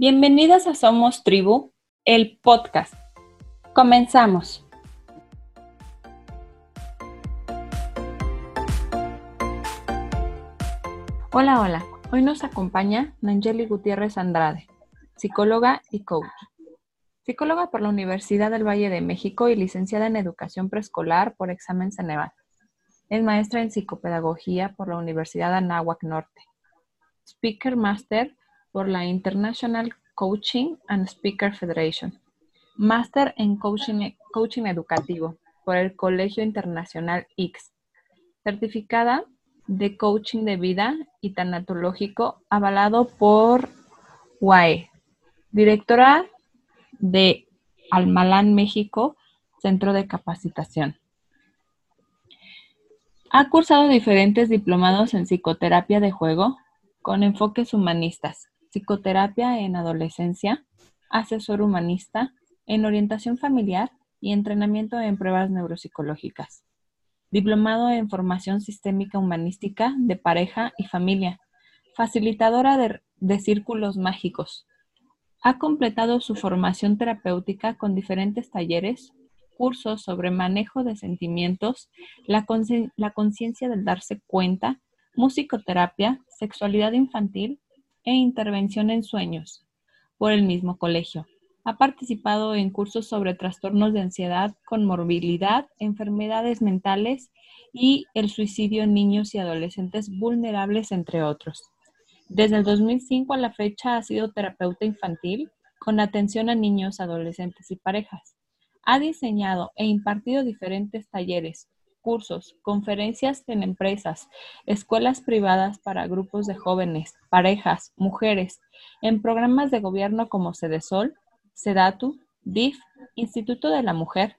Bienvenidas a Somos Tribu, el podcast. Comenzamos. Hola, hola. Hoy nos acompaña Nangeli Gutiérrez Andrade, psicóloga y coach. Psicóloga por la Universidad del Valle de México y licenciada en Educación Preescolar por Examen Ceneval. Es maestra en Psicopedagogía por la Universidad Anáhuac Norte. Speaker Master por la International Coaching and Speaker Federation. Máster en coaching, coaching Educativo por el Colegio Internacional X. Certificada de Coaching de Vida y Tanatológico avalado por UAE. Directora de Almalán, México, Centro de Capacitación. Ha cursado diferentes diplomados en psicoterapia de juego con enfoques humanistas, psicoterapia en adolescencia, asesor humanista, en orientación familiar y entrenamiento en pruebas neuropsicológicas. Diplomado en formación sistémica humanística de pareja y familia, facilitadora de, círculos mágicos. Ha completado su formación terapéutica con diferentes talleres, cursos sobre manejo de sentimientos, la conciencia del darse cuenta, musicoterapia, sexualidad infantil e intervención en sueños por el mismo colegio. Ha participado en cursos sobre trastornos de ansiedad con morbilidad, enfermedades mentales y el suicidio en niños y adolescentes vulnerables, entre otros. Desde el 2005 a la fecha ha sido terapeuta infantil con atención a niños, adolescentes y parejas. Ha diseñado e impartido diferentes talleres, cursos, conferencias en empresas, escuelas privadas para grupos de jóvenes, parejas, mujeres, en programas de gobierno como Cedesol, Sedatu, DIF, Instituto de la Mujer,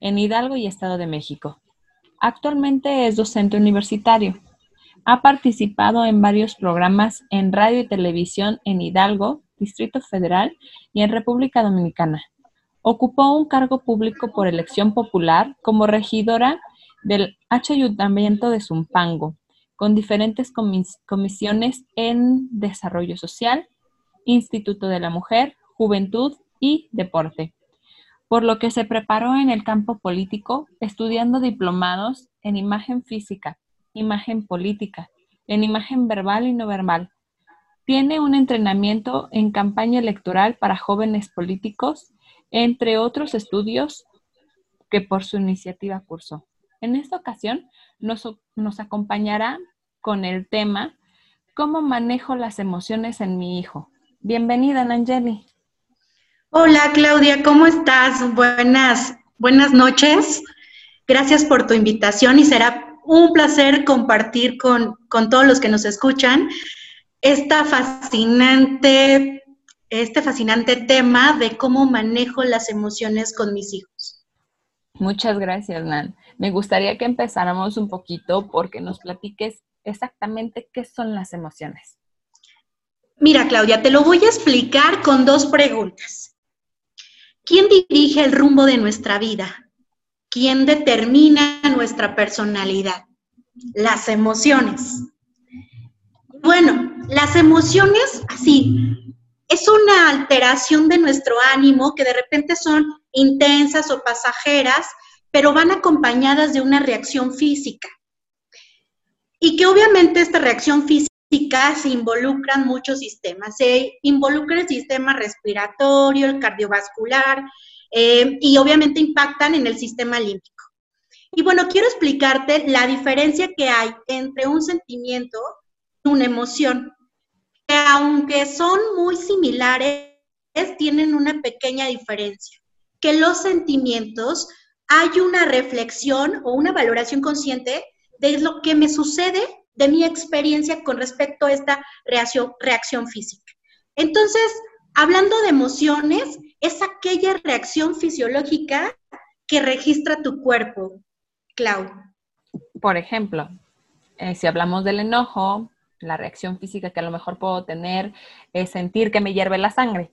en Hidalgo y Estado de México. Actualmente es docente universitario. Ha participado en varios programas en radio y televisión en Hidalgo, Distrito Federal y en República Dominicana. Ocupó un cargo público por elección popular como regidora del Ayuntamiento de Zumpango, con diferentes comisiones en Desarrollo Social, Instituto de la Mujer, Juventud y Deporte, por lo que se preparó en el campo político estudiando diplomados en imagen física, imagen política, en imagen verbal y no verbal, tiene un entrenamiento en campaña electoral para jóvenes políticos, entre otros estudios que por su iniciativa cursó. En esta ocasión nos, acompañará con el tema ¿Cómo manejo las emociones en mi hijo? Bienvenida, Nangeli. Hola, Claudia, ¿cómo estás? Buenas, buenas noches. Gracias por tu invitación y será un placer compartir con, con todos los que nos escuchan esta fascinante, este fascinante tema de cómo manejo las emociones con mis hijos. Muchas gracias, Nan. Me gustaría que empezáramos un poquito porque nos platiques exactamente qué son las emociones. Mira, Claudia, te lo voy a explicar con dos preguntas. ¿Quién dirige el rumbo de nuestra vida? ¿Quién determina nuestra personalidad? Las emociones. Bueno, las emociones, así, es una alteración de nuestro ánimo que de repente son intensas o pasajeras, pero van acompañadas de una reacción física. Y que obviamente esta reacción física se involucran muchos sistemas. Se involucra el sistema respiratorio, el cardiovascular, eh, y obviamente impactan en el sistema límbico. Y bueno, quiero explicarte la diferencia que hay entre un sentimiento y una emoción, que aunque son muy similares, tienen una pequeña diferencia, que los sentimientos hay una reflexión o una valoración consciente de lo que me sucede de mi experiencia con respecto a esta reacción, reacción física. Entonces, hablando de emociones, es aquella reacción fisiológica que registra tu cuerpo, Clau. Por ejemplo, eh, si hablamos del enojo, la reacción física que a lo mejor puedo tener es sentir que me hierve la sangre.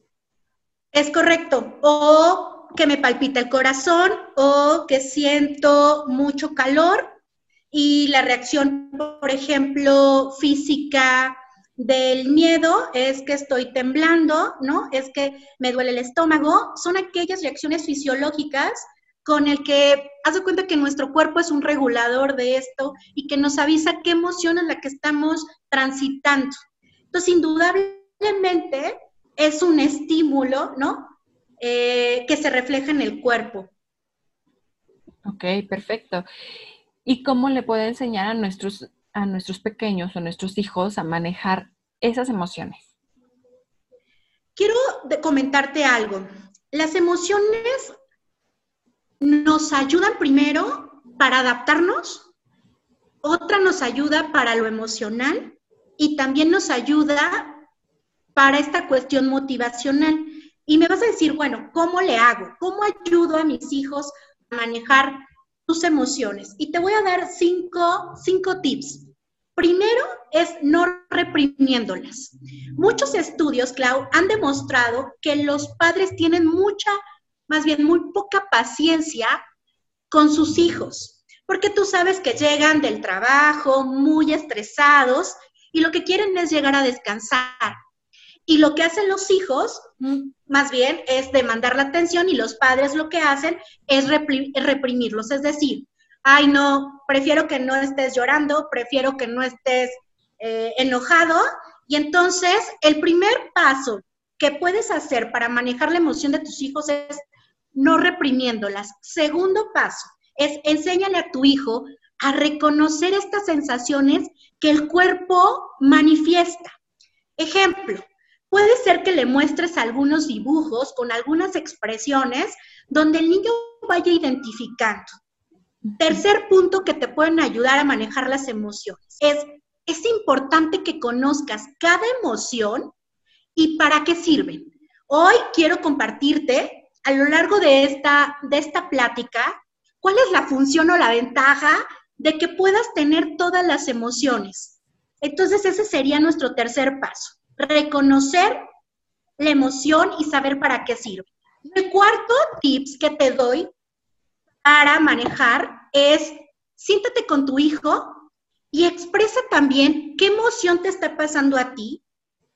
Es correcto. O que me palpita el corazón o que siento mucho calor y la reacción, por ejemplo, física del miedo es que estoy temblando, ¿no? Es que me duele el estómago. Son aquellas reacciones fisiológicas con el que haz de cuenta que nuestro cuerpo es un regulador de esto y que nos avisa qué emoción es la que estamos transitando. Entonces, indudablemente es un estímulo, ¿no? Eh, que se refleja en el cuerpo. Ok, perfecto. ¿Y cómo le puede enseñar a nuestros, a nuestros pequeños o nuestros hijos a manejar esas emociones? Quiero comentarte algo. Las emociones nos ayudan primero para adaptarnos, otra nos ayuda para lo emocional y también nos ayuda para esta cuestión motivacional. Y me vas a decir, bueno, ¿cómo le hago? ¿Cómo ayudo a mis hijos a manejar sus emociones? Y te voy a dar cinco, cinco tips. Primero es no reprimiéndolas. Muchos estudios, Clau, han demostrado que los padres tienen mucha más bien muy poca paciencia con sus hijos, porque tú sabes que llegan del trabajo muy estresados y lo que quieren es llegar a descansar. Y lo que hacen los hijos, más bien, es demandar la atención y los padres lo que hacen es reprimirlos. Es decir, ay, no, prefiero que no estés llorando, prefiero que no estés eh, enojado. Y entonces, el primer paso que puedes hacer para manejar la emoción de tus hijos es no reprimiéndolas. Segundo paso es enséñale a tu hijo a reconocer estas sensaciones que el cuerpo manifiesta. Ejemplo, puede ser que le muestres algunos dibujos con algunas expresiones donde el niño vaya identificando. Tercer punto que te pueden ayudar a manejar las emociones es, es importante que conozcas cada emoción y para qué sirven. Hoy quiero compartirte a lo largo de esta, de esta plática, ¿cuál es la función o la ventaja de que puedas tener todas las emociones? Entonces, ese sería nuestro tercer paso, reconocer la emoción y saber para qué sirve. El cuarto tips que te doy para manejar es siéntate con tu hijo y expresa también qué emoción te está pasando a ti,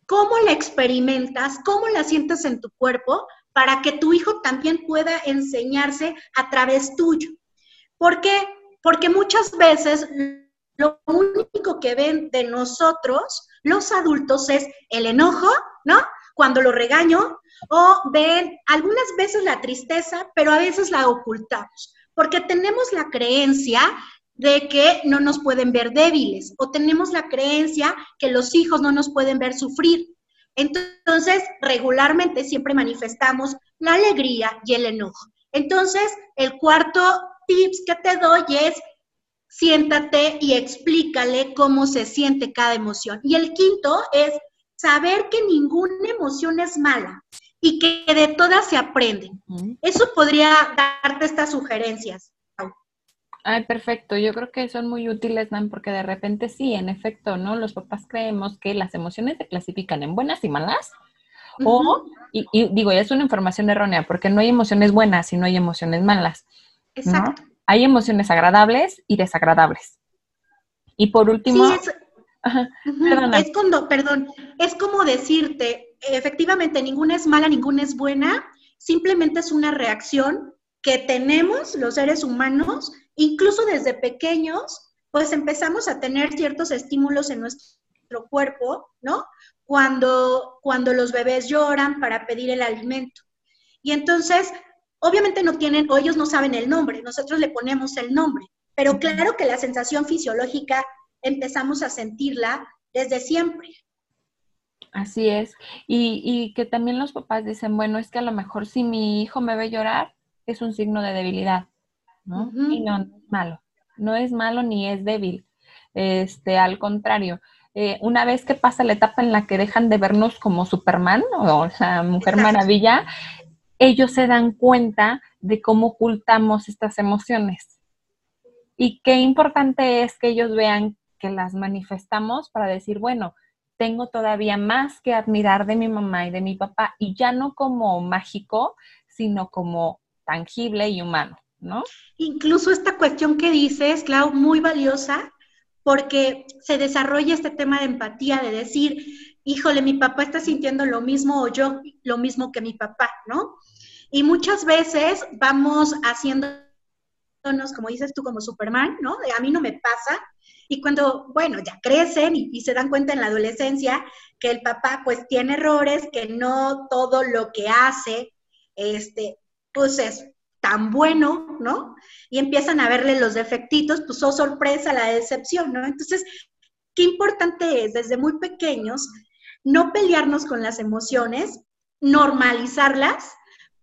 cómo la experimentas, cómo la sientes en tu cuerpo, para que tu hijo también pueda enseñarse a través tuyo. ¿Por? Porque muchas veces lo único que ven de nosotros, los adultos, es el enojo, ¿no? Cuando lo regaño, o ven algunas veces la tristeza, pero a veces la ocultamos, porque tenemos la creencia de que no nos pueden ver débiles o tenemos la creencia que los hijos no nos pueden ver sufrir. Entonces, regularmente siempre manifestamos la alegría y el enojo. Entonces, el cuarto tips que te doy es siéntate y explícale cómo se siente cada emoción. Y el quinto es saber que ninguna emoción es mala y que de todas se aprende. Eso podría darte estas sugerencias. Ay, perfecto. Yo creo que son muy útiles, Dan, porque de repente sí, en efecto, ¿no? Los papás creemos que las emociones se clasifican en buenas y malas. O, y, digo, ya es una información errónea, porque no hay emociones buenas y no hay emociones malas. Exacto. Hay emociones agradables y desagradables. Y por último. Sí, es, es como, perdón, es como decirte, efectivamente, ninguna es mala, ninguna es buena, simplemente es una reacción que tenemos los seres humanos incluso desde pequeños, pues empezamos a tener ciertos estímulos en nuestro cuerpo, ¿no? Cuando, cuando los bebés lloran para pedir el alimento. Y entonces, obviamente no tienen, o ellos no saben el nombre, nosotros le ponemos el nombre, pero claro que la sensación fisiológica empezamos a sentirla desde siempre. Así es. Y, y, que también los papás dicen, bueno, es que a lo mejor si mi hijo me ve llorar, es un signo de debilidad. ¿no? Y no, es malo, no es malo ni es débil, este, al contrario. Eh, una vez que pasa la etapa en la que dejan de vernos como Superman o la Mujer Maravilla, ellos se dan cuenta de cómo ocultamos estas emociones. Y qué importante es que ellos vean que las manifestamos para decir, bueno, tengo todavía más que admirar de mi mamá y de mi papá, y ya no como mágico, sino como tangible y humano. ¿no? Incluso esta cuestión que dices, Clau, muy valiosa, porque se desarrolla este tema de empatía, de decir, híjole, mi papá está sintiendo lo mismo o yo lo mismo que mi papá, ¿no? Y muchas veces vamos haciéndonos, como dices tú, como Superman, ¿no? A mí no me pasa. Y cuando, bueno, ya crecen y, y, se dan cuenta en la adolescencia que el papá pues tiene errores, que no todo lo que hace, este, pues es tan bueno, ¿no? Y empiezan a verle los defectitos, pues oh sorpresa, la decepción, ¿no? Entonces, qué importante es desde muy pequeños no pelearnos con las emociones, normalizarlas,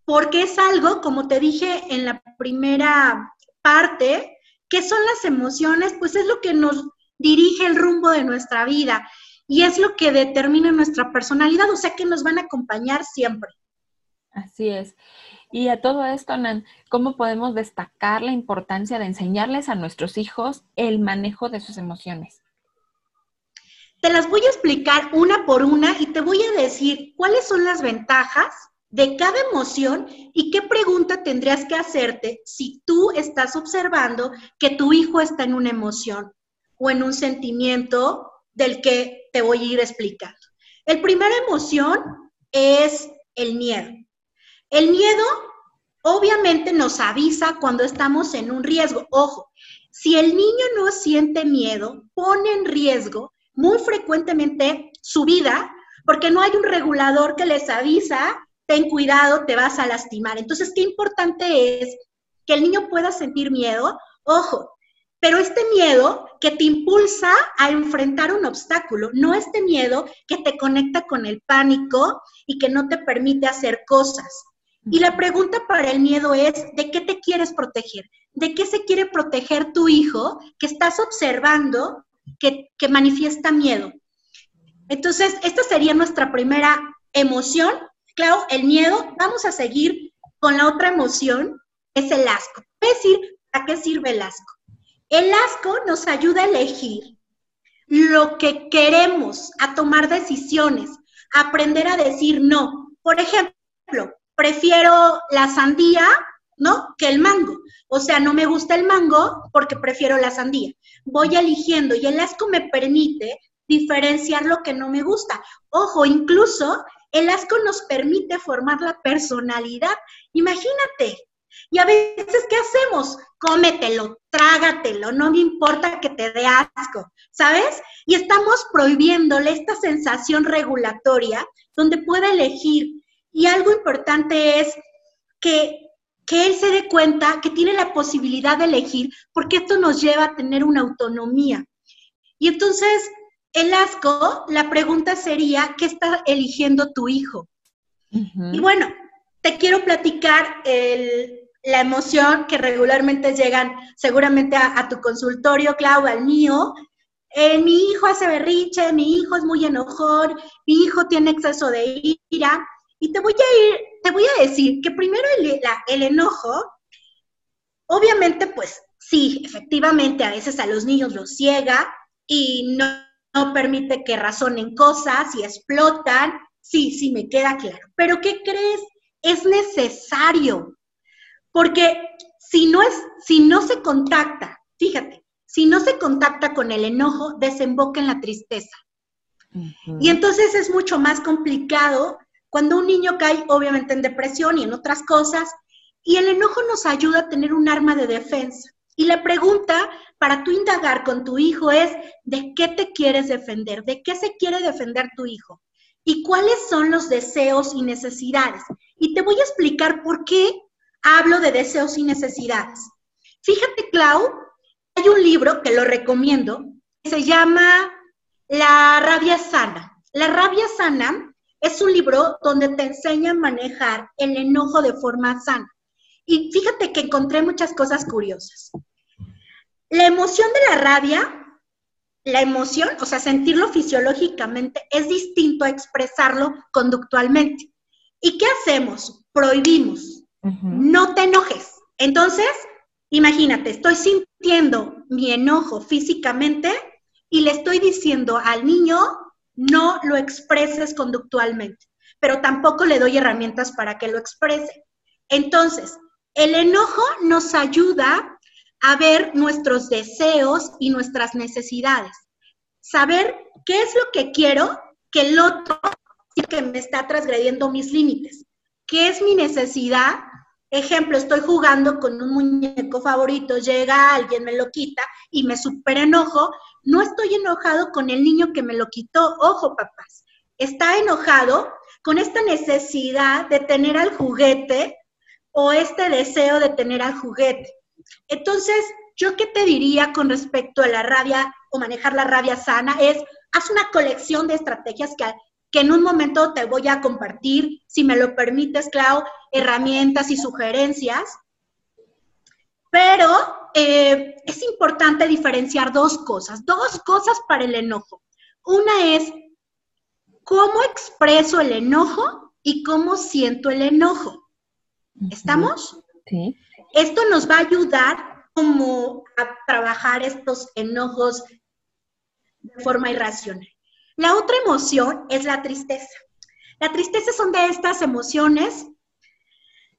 porque es algo, como te dije en la primera parte, ¿qué son las emociones? Pues es lo que nos dirige el rumbo de nuestra vida y es lo que determina nuestra personalidad, o sea que nos van a acompañar siempre. Así es. Y a todo esto, Nan, ¿cómo podemos destacar la importancia de enseñarles a nuestros hijos el manejo de sus emociones? Te las voy a explicar una por una y te voy a decir cuáles son las ventajas de cada emoción y qué pregunta tendrías que hacerte si tú estás observando que tu hijo está en una emoción o en un sentimiento del que te voy a ir explicando. El primera emoción es el miedo. El miedo obviamente nos avisa cuando estamos en un riesgo. Ojo, si el niño no siente miedo, pone en riesgo muy frecuentemente su vida porque no hay un regulador que les avisa, ten cuidado, te vas a lastimar. Entonces, qué importante es que el niño pueda sentir miedo. Ojo, pero este miedo que te impulsa a enfrentar un obstáculo, no este miedo que te conecta con el pánico y que no te permite hacer cosas. Y la pregunta para el miedo es, ¿de qué te quieres proteger? ¿De qué se quiere proteger tu hijo que estás observando que, que manifiesta miedo? Entonces, esta sería nuestra primera emoción. Claro, el miedo. Vamos a seguir con la otra emoción, es el asco. Es decir, ¿a qué sirve el asco? El asco nos ayuda a elegir lo que queremos, a tomar decisiones, a aprender a decir no. Por ejemplo, prefiero la sandía, ¿no? Que el mango. O sea, no me gusta el mango porque prefiero la sandía. Voy eligiendo y el asco me permite diferenciar lo que no me gusta. Ojo, incluso el asco nos permite formar la personalidad. Imagínate. Y a veces, ¿qué hacemos? Cómetelo, trágatelo, no me importa que te dé asco, ¿sabes? Y estamos prohibiéndole esta sensación regulatoria donde puede elegir y algo importante es que, él se dé cuenta que tiene la posibilidad de elegir, porque esto nos lleva a tener una autonomía. Y entonces, el asco, la pregunta sería, ¿qué está eligiendo tu hijo? Y bueno, te quiero platicar la emoción que regularmente llegan seguramente a, tu consultorio, Clau, al mío. Eh, mi hijo hace berriche, mi hijo es muy enojón, mi hijo tiene exceso de ira. Y te voy a ir, te voy a decir que primero el, enojo, obviamente, pues sí, efectivamente, a veces a los niños los ciega y no, no permite que razonen cosas y explotan. Sí, sí, me queda claro. Pero ¿qué crees? Es necesario. Porque si no es, si no se contacta, fíjate, si no se contacta con el enojo, desemboca en la tristeza. Y entonces es mucho más complicado cuando un niño cae obviamente en depresión y en otras cosas, y el enojo nos ayuda a tener un arma de defensa. Y la pregunta para tú indagar con tu hijo es, ¿de qué te quieres defender? ¿De qué se quiere defender tu hijo? ¿Y cuáles son los deseos y necesidades? Y te voy a explicar por qué hablo de deseos y necesidades. Fíjate, Clau, hay un libro que lo recomiendo, que se llama La rabia sana. La rabia sana es un libro donde te enseña a manejar el enojo de forma sana. Y fíjate que encontré muchas cosas curiosas. La emoción de la rabia, la emoción, o sea, sentirlo fisiológicamente, es distinto a expresarlo conductualmente. ¿Y qué hacemos? Prohibimos. No te enojes. Entonces, imagínate, estoy sintiendo mi enojo físicamente y le estoy diciendo al niño, no lo expreses conductualmente, pero tampoco le doy herramientas para que lo exprese. Entonces, el enojo nos ayuda a ver nuestros deseos y nuestras necesidades. Saber qué es lo que quiero que el otro que me está transgrediendo mis límites. ¿Qué es mi necesidad? Ejemplo, estoy jugando con un muñeco favorito, llega alguien, me lo quita y me super enojo. No estoy enojado con el niño que me lo quitó. Ojo, papás. Está enojado con esta necesidad de tener al juguete o este deseo de tener al juguete. Entonces, yo qué te diría con respecto a la rabia o manejar la rabia sana es, haz una colección de estrategias que, que en un momento te voy a compartir, si me lo permites, Clau, herramientas y sugerencias. Pero eh, es importante diferenciar dos cosas, dos cosas para el enojo. Una es cómo expreso el enojo y cómo siento el enojo. ¿Estamos? Sí. Esto nos va a ayudar como a trabajar estos enojos de forma irracional. La otra emoción es la tristeza. La tristeza son de estas emociones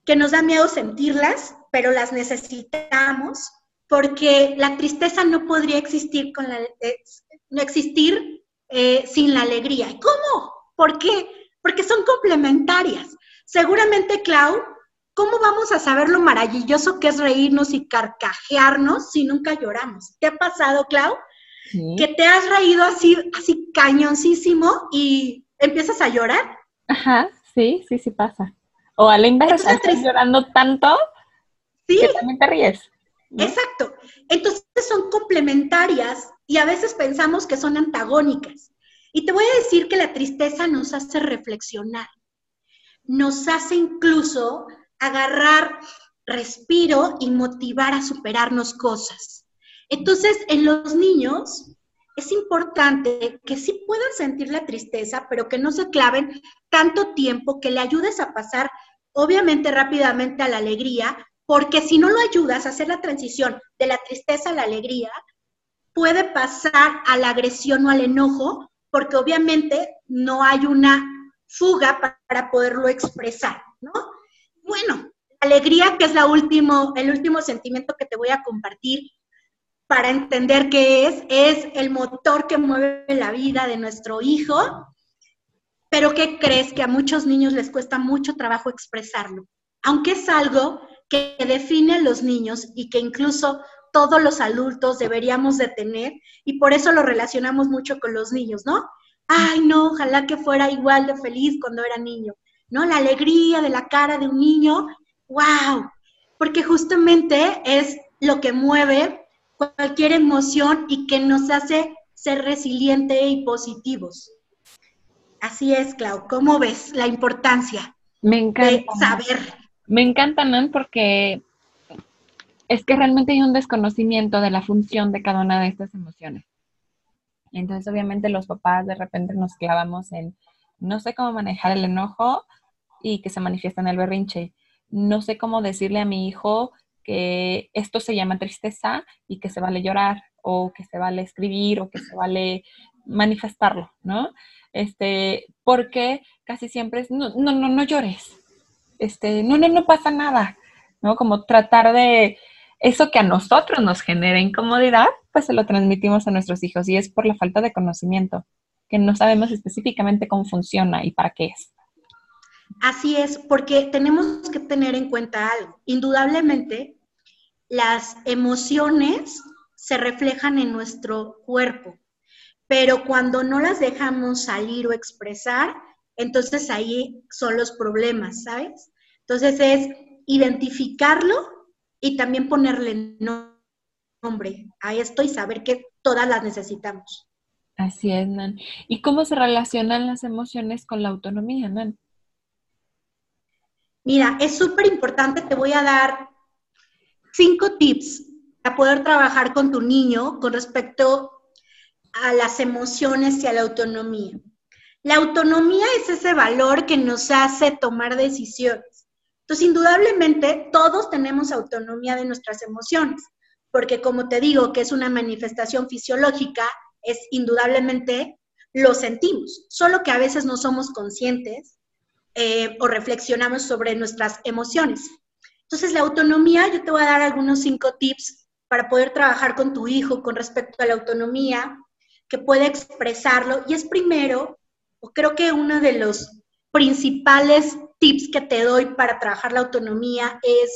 que nos da miedo sentirlas, pero las necesitamos porque la tristeza no podría existir con la, no existir eh, sin la alegría. ¿Cómo? ¿Por qué? Porque son complementarias. Seguramente, Clau, ¿cómo vamos a saber lo maravilloso que es reírnos y carcajearnos si nunca lloramos? ¿Te ha pasado, Clau? Que te has reído así, así cañoncísimo y empiezas a llorar. Ajá, sí, sí, sí pasa. O a la inversa, estás llorando tanto sí. que también te ríes. Exacto. Entonces son complementarias y a veces pensamos que son antagónicas. Y te voy a decir que la tristeza nos hace reflexionar, nos hace incluso agarrar respiro y motivar a superarnos cosas. Entonces, en los niños es importante que sí puedan sentir la tristeza, pero que no se claven tanto tiempo, que le ayudes a pasar, obviamente, rápidamente a la alegría, porque si no lo ayudas a hacer la transición de la tristeza a la alegría, puede pasar a la agresión o al enojo, porque obviamente no hay una fuga para poderlo expresar, ¿no? Bueno, alegría, que es el último sentimiento que te voy a compartir para entender qué es, es el motor que mueve la vida de nuestro hijo, pero ¿qué crees? Que a muchos niños les cuesta mucho trabajo expresarlo, aunque es algo que define a los niños y que incluso todos los adultos deberíamos de tener y por eso lo relacionamos mucho con los niños, ¿no? Ay, no, ojalá que fuera igual de feliz cuando era niño, ¿no? La alegría de la cara de un niño, wow, porque justamente es lo que mueve cualquier emoción y que nos hace ser resilientes y positivos. Así es, Clau. ¿Cómo ves la importancia Me encanta. de saber? Me encanta, Nan, porque es que realmente hay un desconocimiento de la función de cada una de estas emociones. Entonces, obviamente, los papás de repente nos clavamos en no sé cómo manejar el enojo y que se manifiesta en el berrinche. No sé cómo decirle a mi hijo que esto se llama tristeza y que se vale llorar o que se vale escribir o que se vale manifestarlo, ¿no? Este, porque casi siempre es, no, no, no, llores, este, no, no, no pasa nada, ¿no? Como tratar de eso que a nosotros nos genera incomodidad, pues se lo transmitimos a nuestros hijos y es por la falta de conocimiento, que no sabemos específicamente cómo funciona y para qué es. Así es, porque tenemos que tener en cuenta algo. Indudablemente, las emociones se reflejan en nuestro cuerpo, pero cuando no las dejamos salir o expresar, entonces ahí son los problemas, ¿sabes? Entonces es identificarlo y también ponerle nombre a esto y saber que todas las necesitamos. Así es, Nan. ¿Y cómo se relacionan las emociones con la autonomía, Nan? Mira, es súper importante, te voy a dar cinco tips para poder trabajar con tu niño con respecto a las emociones y a la autonomía. La autonomía es ese valor que nos hace tomar decisiones. Entonces, indudablemente, todos tenemos autonomía de nuestras emociones, porque como te digo que es una manifestación fisiológica, es indudablemente lo sentimos, solo que a veces no somos conscientes eh, o reflexionamos sobre nuestras emociones. Entonces, la autonomía, yo te voy a dar algunos cinco tips para poder trabajar con tu hijo con respecto a la autonomía, que pueda expresarlo. Y es primero, creo que uno de los principales tips que te doy para trabajar la autonomía es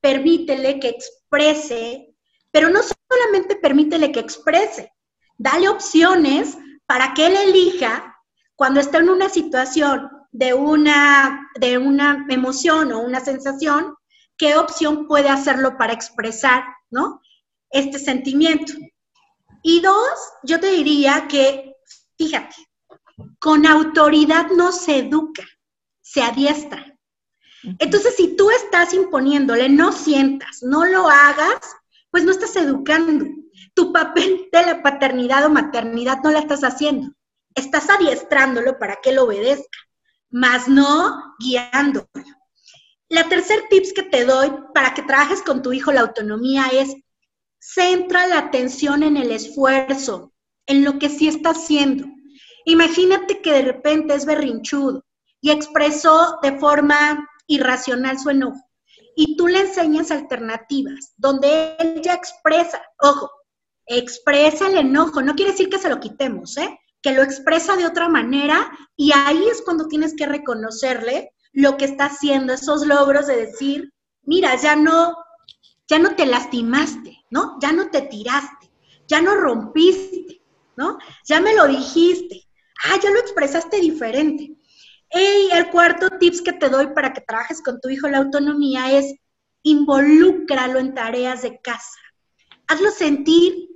permítele que exprese, pero no solamente permítele que exprese, dale opciones para que él elija cuando está en una situación de una, de una emoción o una sensación, qué opción puede hacerlo para expresar, ¿no? Este sentimiento. Y dos, yo te diría que, fíjate, con autoridad no se educa, se adiestra. Entonces, si tú estás imponiéndole, no sientas, no lo hagas, pues no estás educando. Tu papel de la paternidad o maternidad no la estás haciendo. Estás adiestrándolo para que lo obedezca, más no guiándolo. La tercer tips que te doy para que trabajes con tu hijo la autonomía es centra la atención en el esfuerzo, en lo que sí está haciendo. Imagínate que de repente es berrinchudo y expresó de forma irracional su enojo y tú le enseñas alternativas donde él ya expresa, ojo, expresa el enojo, no quiere decir que se lo quitemos, ¿eh? Que lo expresa de otra manera y ahí es cuando tienes que reconocerle lo que está haciendo, esos logros de decir, mira, ya no, ya no te lastimaste, ¿no? Ya no te tiraste, ya no rompiste, ¿no? Ya me lo dijiste, ah, ya lo expresaste diferente. Y el cuarto tips que te doy para que trabajes con tu hijo la autonomía es involúcralo en tareas de casa. Hazlo sentir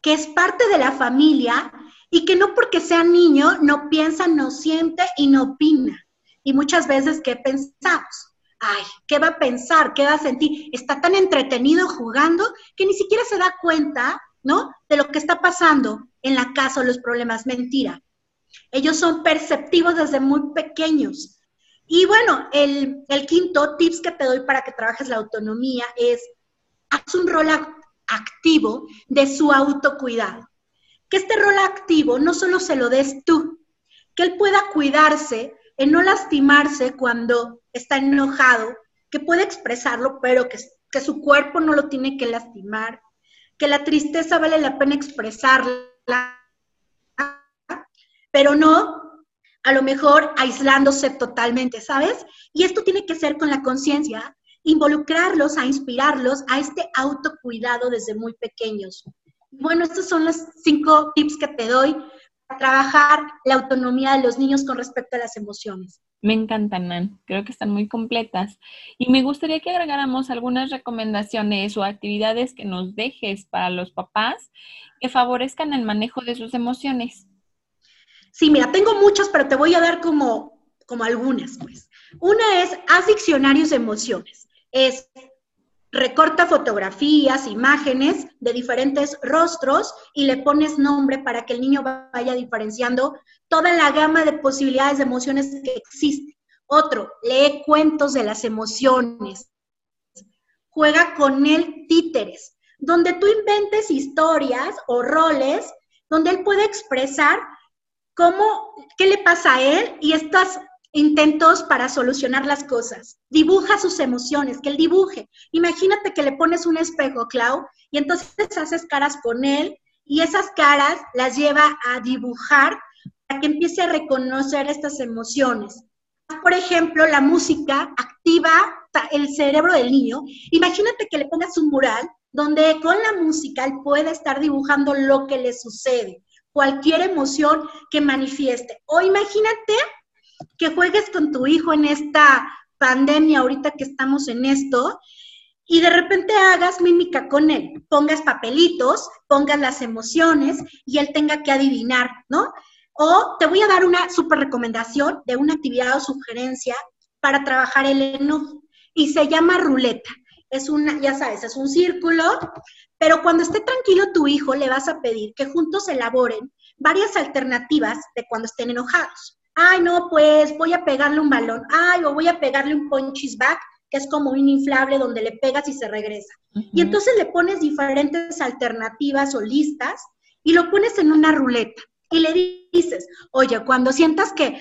que es parte de la familia y que no porque sea niño no piensa, no siente y no opina. Y muchas veces, ¿qué pensamos? Ay, ¿qué va a pensar? ¿Qué va a sentir? Está tan entretenido jugando que ni siquiera se da cuenta, ¿no? De lo que está pasando en la casa o los problemas. Mentira. Ellos son perceptivos desde muy pequeños. Y bueno, el, el quinto tips que te doy para que trabajes la autonomía es, haz un rol activo de su autocuidado. Que este rol activo no solo se lo des tú, que él pueda cuidarse en no lastimarse cuando está enojado, que puede expresarlo, pero que, que su cuerpo no lo tiene que lastimar, que la tristeza vale la pena expresarla, pero no a lo mejor aislándose totalmente, ¿sabes? Y esto tiene que ser con la conciencia, involucrarlos, a inspirarlos a este autocuidado desde muy pequeños. Bueno, estos son los cinco tips que te doy trabajar la autonomía de los niños con respecto a las emociones. Me encantan, Nan. Creo que están muy completas. Y me gustaría que agregáramos algunas recomendaciones o actividades que nos dejes para los papás que favorezcan el manejo de sus emociones. Sí, mira, tengo muchas, pero te voy a dar como, como algunas, pues. Una es, haz diccionarios de emociones. Es recorta fotografías, imágenes de diferentes rostros y le pones nombre para que el niño vaya diferenciando toda la gama de posibilidades de emociones que existen. Otro, lee cuentos de las emociones. Juega con él títeres, donde tú inventes historias o roles donde él puede expresar cómo, qué le pasa a él y estas intentos para solucionar las cosas. Dibuja sus emociones, que él dibuje. Imagínate que le pones un espejo, Clau, y entonces haces caras con él y esas caras las lleva a dibujar para que empiece a reconocer estas emociones. Por ejemplo, la música activa el cerebro del niño. Imagínate que le pongas un mural donde con la música él puede estar dibujando lo que le sucede, cualquier emoción que manifieste. O imagínate que juegues con tu hijo en esta pandemia, ahorita que estamos en esto, y de repente hagas mímica con él, pongas papelitos, pongas las emociones y él tenga que adivinar, ¿no? O te voy a dar una súper recomendación de una actividad o sugerencia para trabajar el enojo y se llama ruleta. Es una, ya sabes, es un círculo, pero cuando esté tranquilo tu hijo le vas a pedir que juntos elaboren varias alternativas de cuando estén enojados ay, no, pues voy a pegarle un balón, ay, o voy a pegarle un punches back, que es como un inflable donde le pegas y se regresa. Y entonces le pones diferentes alternativas o listas y lo pones en una ruleta y le dices, oye, cuando sientas que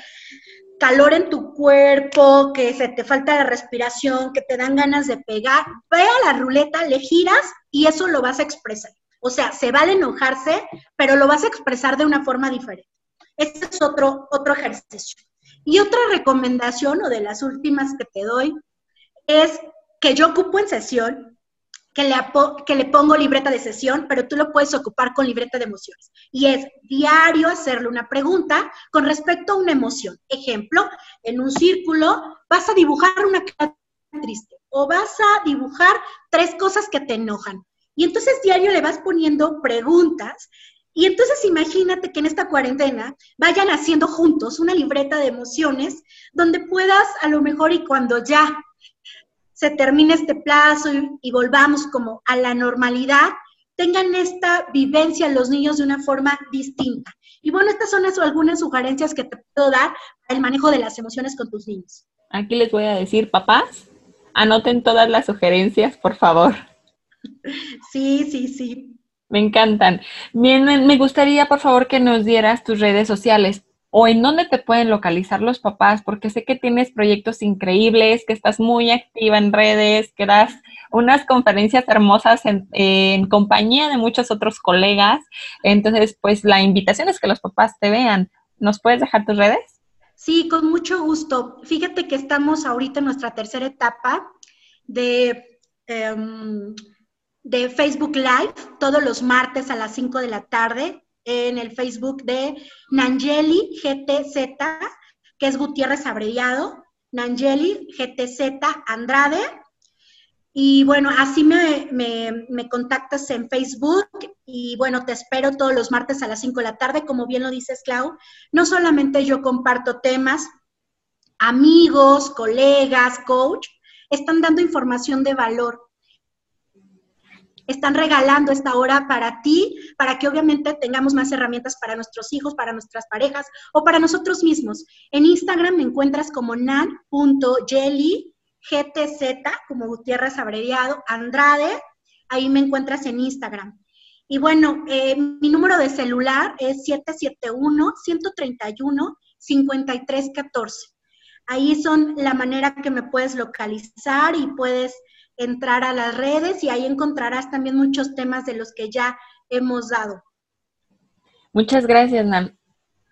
calor en tu cuerpo, que se te falta la respiración, que te dan ganas de pegar, ve a la ruleta, le giras y eso lo vas a expresar. O sea, se vale enojarse, pero lo vas a expresar de una forma diferente. Este es otro, otro ejercicio. Y otra recomendación, o de las últimas que te doy, es que yo ocupo en sesión que le, que le pongo libreta de sesión, pero tú lo puedes ocupar con libreta de emociones. Y es diario hacerle una pregunta con respecto a una emoción. Ejemplo, en un círculo vas a dibujar una cara triste o vas a dibujar tres cosas que te enojan. Y entonces diario le vas poniendo preguntas y entonces imagínate que en esta cuarentena vayan haciendo juntos una libreta de emociones donde puedas a lo mejor y cuando ya se termine este plazo y, volvamos como a la normalidad, tengan esta vivencia los niños de una forma distinta. Y bueno, estas son algunas sugerencias que te puedo dar para el manejo de las emociones con tus niños. Aquí les voy a decir, papás, anoten todas las sugerencias, por favor. Sí, sí, sí. Me encantan. Bien, me gustaría, por favor, que nos dieras tus redes sociales o en dónde te pueden localizar los papás, porque sé que tienes proyectos increíbles, que estás muy activa en redes, que das unas conferencias hermosas en, compañía de muchos otros colegas. Entonces, pues la invitación es que los papás te vean. ¿Nos puedes dejar tus redes? Sí, con mucho gusto. Fíjate que estamos ahorita en nuestra tercera etapa de, em, de Facebook Live, todos los martes a las 5 de la tarde en el Facebook de Nangeli GTZ, que es Gutiérrez abreviado, Nangeli GTZ Andrade. Y bueno, así me, me, contactas en Facebook y bueno, te espero todos los martes a las 5 de la tarde, como bien lo dices, Clau. No solamente yo comparto temas, amigos, colegas, coach, están dando información de valor están regalando esta hora para ti, para que obviamente tengamos más herramientas para nuestros hijos, para nuestras parejas o para nosotros mismos. En Instagram me encuentras como nan.jelly, GTZ, como Gutiérrez abreviado, Andrade, ahí me encuentras en Instagram. Y bueno, eh, mi número de celular es 771-131-5314. Ahí son la manera que me puedes localizar y puedes entrar a las redes y ahí encontrarás también muchos temas de los que ya hemos dado. Muchas gracias, Nan.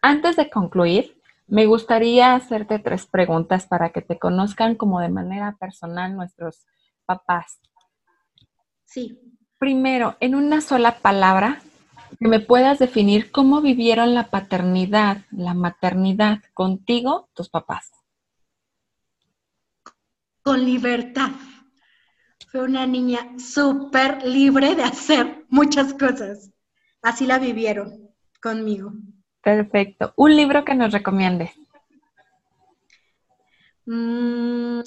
Antes de concluir, me gustaría hacerte tres preguntas para que te conozcan como de manera personal nuestros papás. Sí. Primero, en una sola palabra, que me puedas definir cómo vivieron la paternidad, la maternidad contigo, tus papás. Con libertad fue una niña súper libre de hacer muchas cosas. Así la vivieron conmigo. Perfecto. ¿Un libro que nos recomiendes? Mm,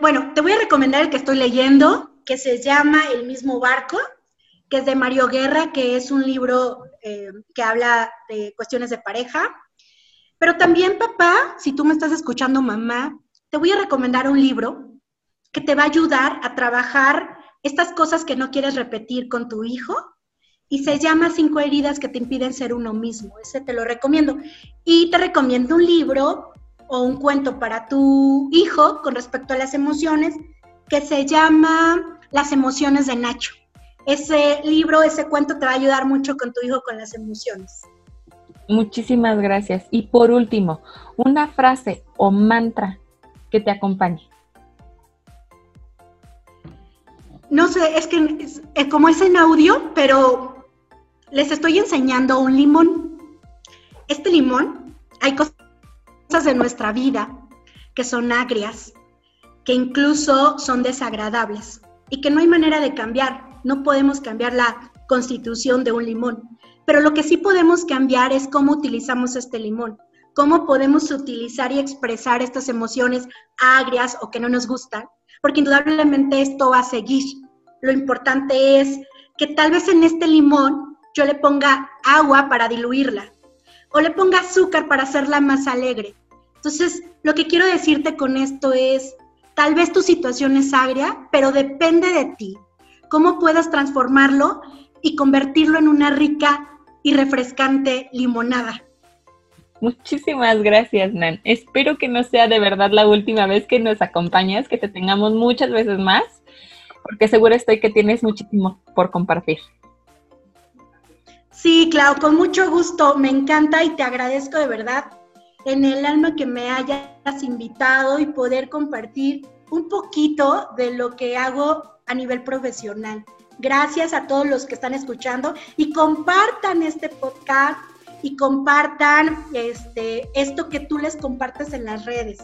bueno, te voy a recomendar el que estoy leyendo, que se llama El mismo barco, que es de Mario Guerra, que es un libro eh, que habla de cuestiones de pareja. Pero también, papá, si tú me estás escuchando, mamá, te voy a recomendar un libro que te va a ayudar a trabajar estas cosas que no quieres repetir con tu hijo y se llama Cinco heridas que te impiden ser uno mismo. Ese te lo recomiendo. Y te recomiendo un libro o un cuento para tu hijo con respecto a las emociones que se llama Las emociones de Nacho. Ese libro, ese cuento te va a ayudar mucho con tu hijo con las emociones. Muchísimas gracias. Y por último, una frase o mantra que te acompañe. No sé, es que es, como es en audio, pero les estoy enseñando un limón. Este limón, hay cosas de nuestra vida que son agrias, que incluso son desagradables y que no hay manera de cambiar. No podemos cambiar la constitución de un limón, pero lo que sí podemos cambiar es cómo utilizamos este limón, cómo podemos utilizar y expresar estas emociones agrias o que no nos gustan, porque indudablemente esto va a seguir lo importante es que tal vez en este limón yo le ponga agua para diluirla o le ponga azúcar para hacerla más alegre. Entonces, lo que quiero decirte con esto es, tal vez tu situación es agria, pero depende de ti. Cómo puedas transformarlo y convertirlo en una rica y refrescante limonada. Muchísimas gracias, Nan. Espero que no sea de verdad la última vez que nos acompañas, que te tengamos muchas veces más, porque seguro estoy que tienes muchísimo por compartir. Sí, Clau, con mucho gusto. Me encanta y te agradezco de verdad en el alma que me hayas invitado y poder compartir un poquito de lo que hago a nivel profesional. Gracias a todos los que están escuchando y compartan este podcast y compartan este, esto que tú les compartes en las redes.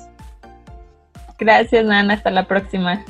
Gracias, Nana. Hasta la próxima.